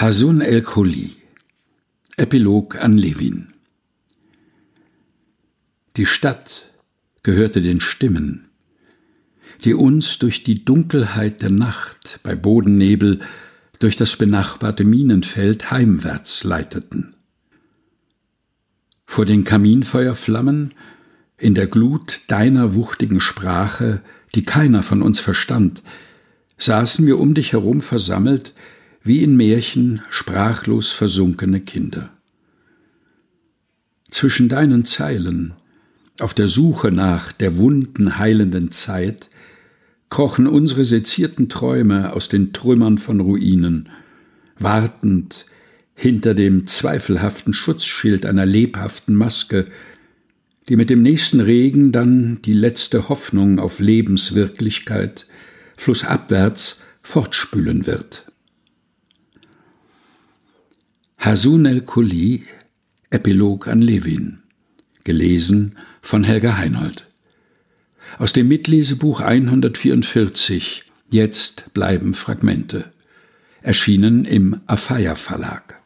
Hasun el-Kholi Epilog an Levin Die Stadt gehörte den Stimmen, die uns durch die Dunkelheit der Nacht bei Bodennebel durch das benachbarte Minenfeld heimwärts leiteten. Vor den Kaminfeuerflammen, in der Glut deiner wuchtigen Sprache, die keiner von uns verstand, saßen wir um dich herum versammelt, wie in Märchen sprachlos versunkene Kinder. Zwischen deinen Zeilen, auf der Suche nach der wunden heilenden Zeit, krochen unsere sezierten Träume aus den Trümmern von Ruinen, wartend hinter dem zweifelhaften Schutzschild einer lebhaften Maske, die mit dem nächsten Regen dann die letzte Hoffnung auf Lebenswirklichkeit flussabwärts fortspülen wird. Hasun el-Kuli, Epilog an Levin. Gelesen von Helga Heinold. Aus dem Mitlesebuch 144 Jetzt bleiben Fragmente. Erschienen im Afaya Verlag.